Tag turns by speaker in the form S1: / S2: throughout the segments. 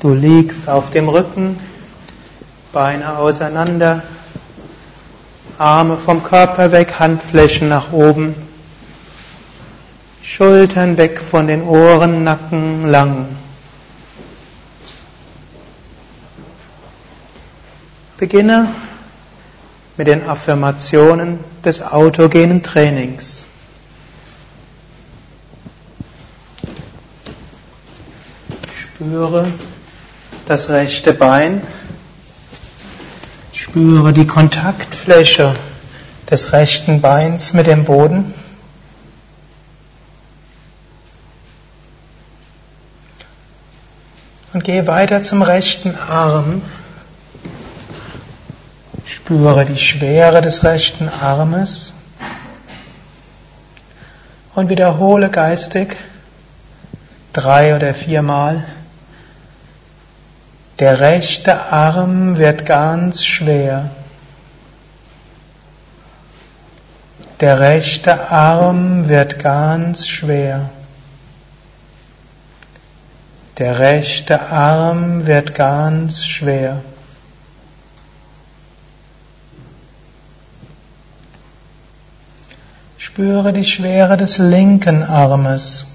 S1: Du liegst auf dem Rücken, Beine auseinander, Arme vom Körper weg, Handflächen nach oben, Schultern weg von den Ohren, Nacken lang. Beginne mit den Affirmationen des autogenen Trainings. Spüre das rechte Bein. Spüre die Kontaktfläche des rechten Beins mit dem Boden. Und gehe weiter zum rechten Arm. Spüre die Schwere des rechten Armes und wiederhole geistig drei oder viermal der rechte Arm wird ganz schwer. Der rechte Arm wird ganz schwer. Der rechte Arm wird ganz schwer. Spüre die Schwere des linken Armes.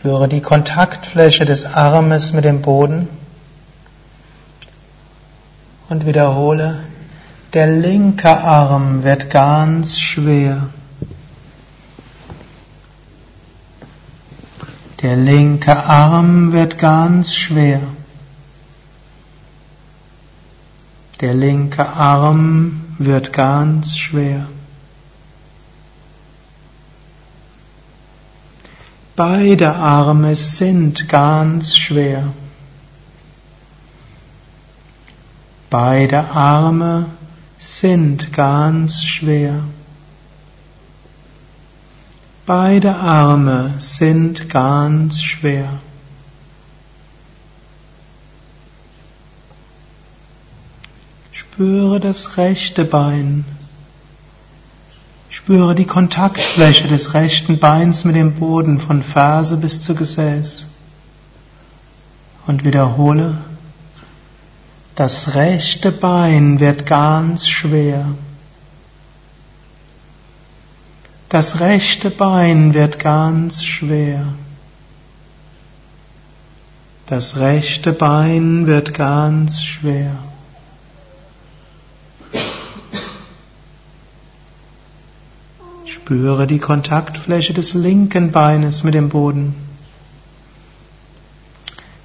S1: Spüre die Kontaktfläche des Armes mit dem Boden und wiederhole, der linke Arm wird ganz schwer. Der linke Arm wird ganz schwer. Der linke Arm wird ganz schwer. Beide Arme sind ganz schwer. Beide Arme sind ganz schwer. Beide Arme sind ganz schwer. Spüre das rechte Bein Spüre die Kontaktfläche des rechten Beins mit dem Boden von Ferse bis zu Gesäß. Und wiederhole, das rechte Bein wird ganz schwer. Das rechte Bein wird ganz schwer. Das rechte Bein wird ganz schwer. Spüre die Kontaktfläche des linken Beines mit dem Boden.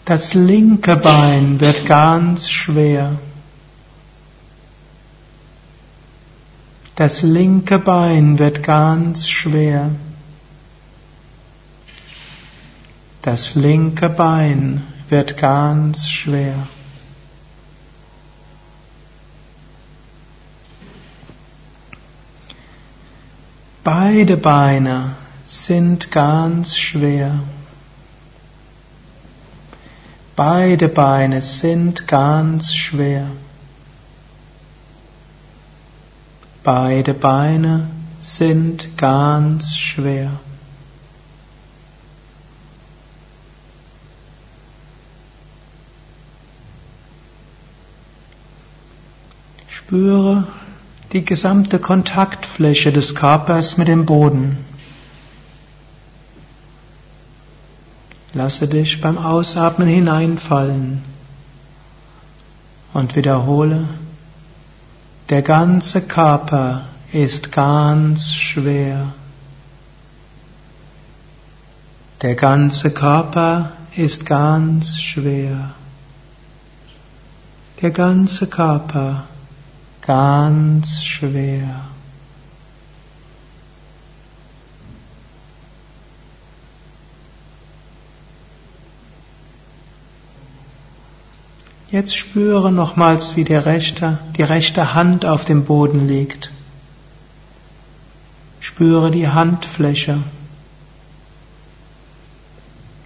S1: Das linke Bein wird ganz schwer. Das linke Bein wird ganz schwer. Das linke Bein wird ganz schwer. Beide Beine sind ganz schwer. Beide Beine sind ganz schwer. Beide Beine sind ganz schwer. Spüre die gesamte Kontaktfläche des Körpers mit dem Boden. Lasse dich beim Ausatmen hineinfallen und wiederhole, der ganze Körper ist ganz schwer. Der ganze Körper ist ganz schwer. Der ganze Körper ganz schwer. Jetzt spüre nochmals, wie der rechte, die rechte Hand auf dem Boden liegt. Spüre die Handfläche.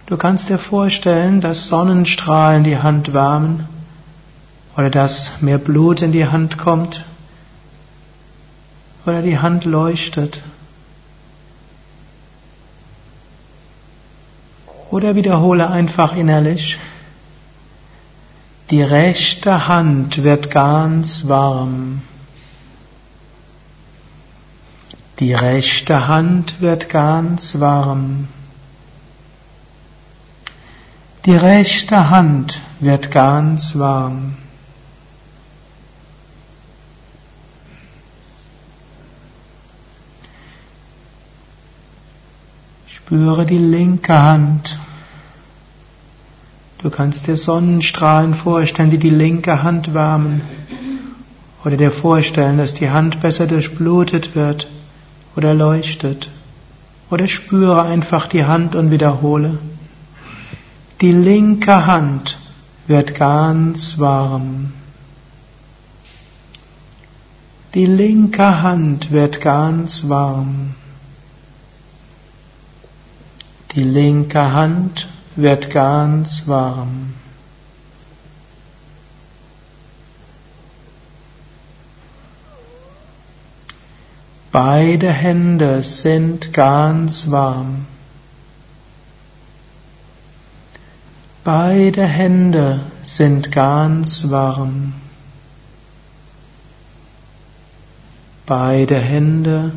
S1: Du kannst dir vorstellen, dass Sonnenstrahlen die Hand wärmen oder dass mehr Blut in die Hand kommt oder die Hand leuchtet. Oder wiederhole einfach innerlich, die rechte Hand wird ganz warm. Die rechte Hand wird ganz warm. Die rechte Hand wird ganz warm. Spüre die linke Hand. Du kannst dir Sonnenstrahlen vorstellen, die die linke Hand wärmen. Oder dir vorstellen, dass die Hand besser durchblutet wird oder leuchtet. Oder spüre einfach die Hand und wiederhole. Die linke Hand wird ganz warm. Die linke Hand wird ganz warm. Die linke Hand wird ganz warm. Beide Hände sind ganz warm. Beide Hände sind ganz warm. Beide Hände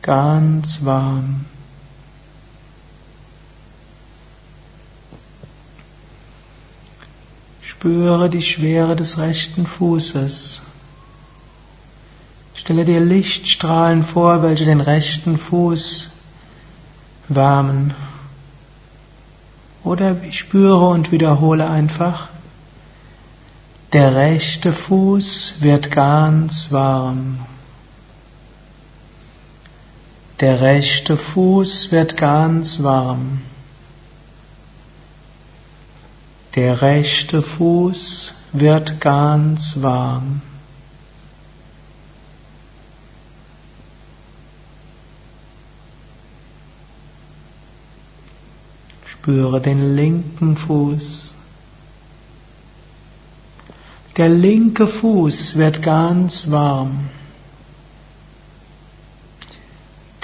S1: ganz warm. Spüre die Schwere des rechten Fußes. Stelle dir Lichtstrahlen vor, welche den rechten Fuß wärmen. Oder spüre und wiederhole einfach, der rechte Fuß wird ganz warm. Der rechte Fuß wird ganz warm. Der rechte Fuß wird ganz warm. Spüre den linken Fuß. Der linke Fuß wird ganz warm.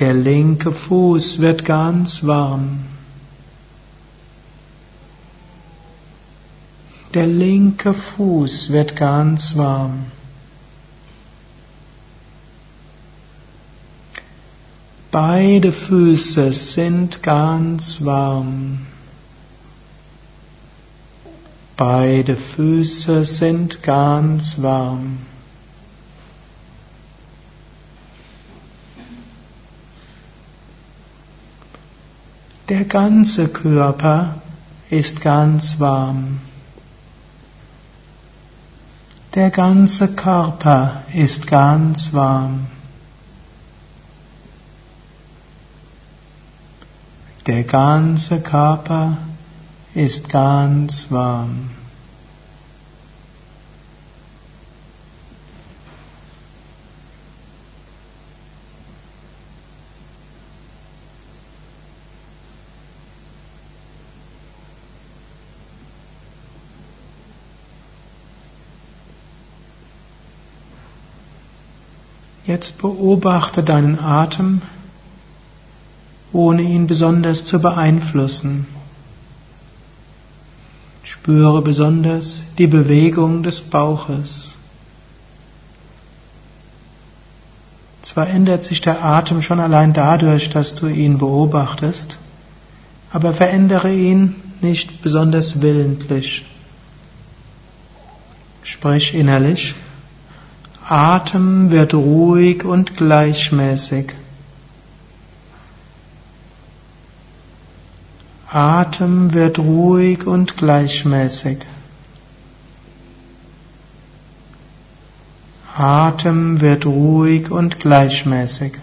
S1: Der linke Fuß wird ganz warm. Der linke Fuß wird ganz warm. Beide Füße sind ganz warm. Beide Füße sind ganz warm. Der ganze Körper ist ganz warm. Der ganze Körper ist ganz warm. Der ganze Körper ist ganz warm. Jetzt beobachte deinen Atem, ohne ihn besonders zu beeinflussen. Spüre besonders die Bewegung des Bauches. Zwar ändert sich der Atem schon allein dadurch, dass du ihn beobachtest, aber verändere ihn nicht besonders willentlich. Sprich innerlich, Atem wird ruhig und gleichmäßig. Atem wird ruhig und gleichmäßig. Atem wird ruhig und gleichmäßig.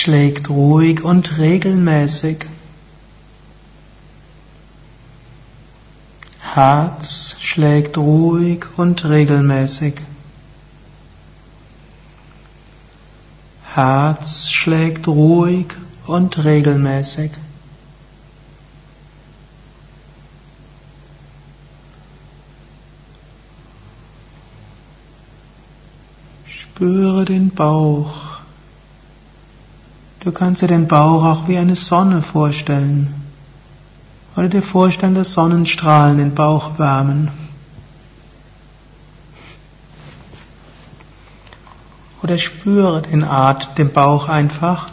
S1: schlägt ruhig und regelmäßig. Herz schlägt ruhig und regelmäßig. Herz schlägt ruhig und regelmäßig. Spüre den Bauch. Du kannst dir den Bauch auch wie eine Sonne vorstellen. Oder dir vorstellen, dass Sonnenstrahlen den Bauch wärmen. Oder spüre den Art, den Bauch einfach.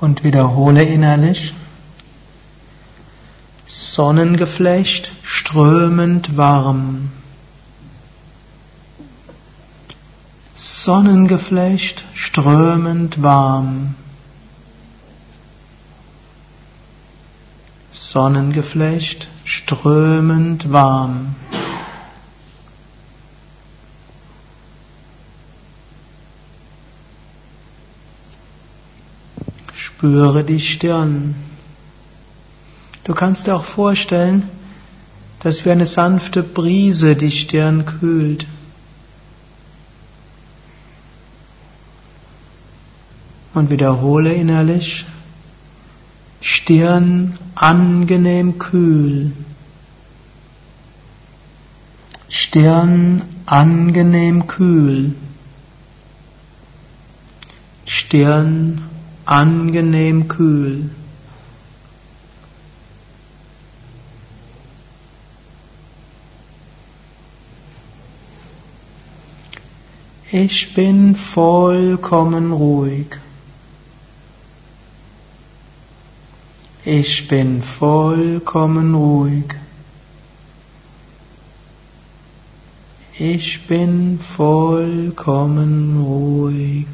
S1: Und wiederhole innerlich. Sonnengeflecht, strömend warm. Sonnengeflecht, strömend warm. Sonnengeflecht, strömend warm. Spüre die Stirn. Du kannst dir auch vorstellen, dass wie eine sanfte Brise die Stirn kühlt. Und wiederhole innerlich, Stirn angenehm kühl. Stirn angenehm kühl. Stirn angenehm kühl. Ich bin vollkommen ruhig. Ich bin vollkommen ruhig. Ich bin vollkommen ruhig.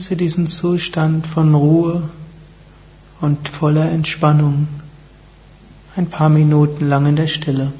S1: Genieße diesen Zustand von Ruhe und voller Entspannung ein paar Minuten lang in der Stille.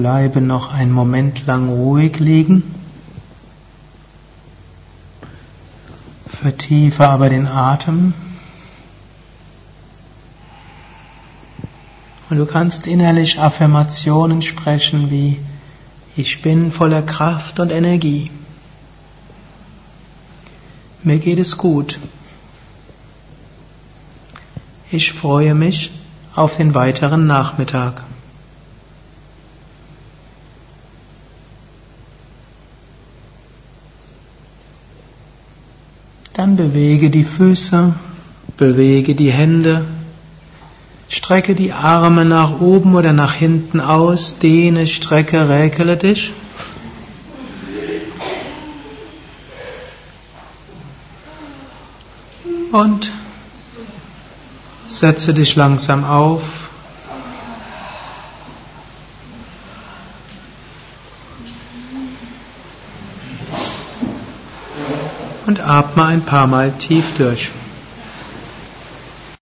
S1: Bleibe noch einen Moment lang ruhig liegen. Vertiefe aber den Atem. Und du kannst innerlich Affirmationen sprechen wie ich bin voller Kraft und Energie. Mir geht es gut. Ich freue mich auf den weiteren Nachmittag. Bewege die Füße, bewege die Hände, strecke die Arme nach oben oder nach hinten aus, dehne, strecke, räkele dich. Und setze dich langsam auf. Und atme ein paar Mal tief durch.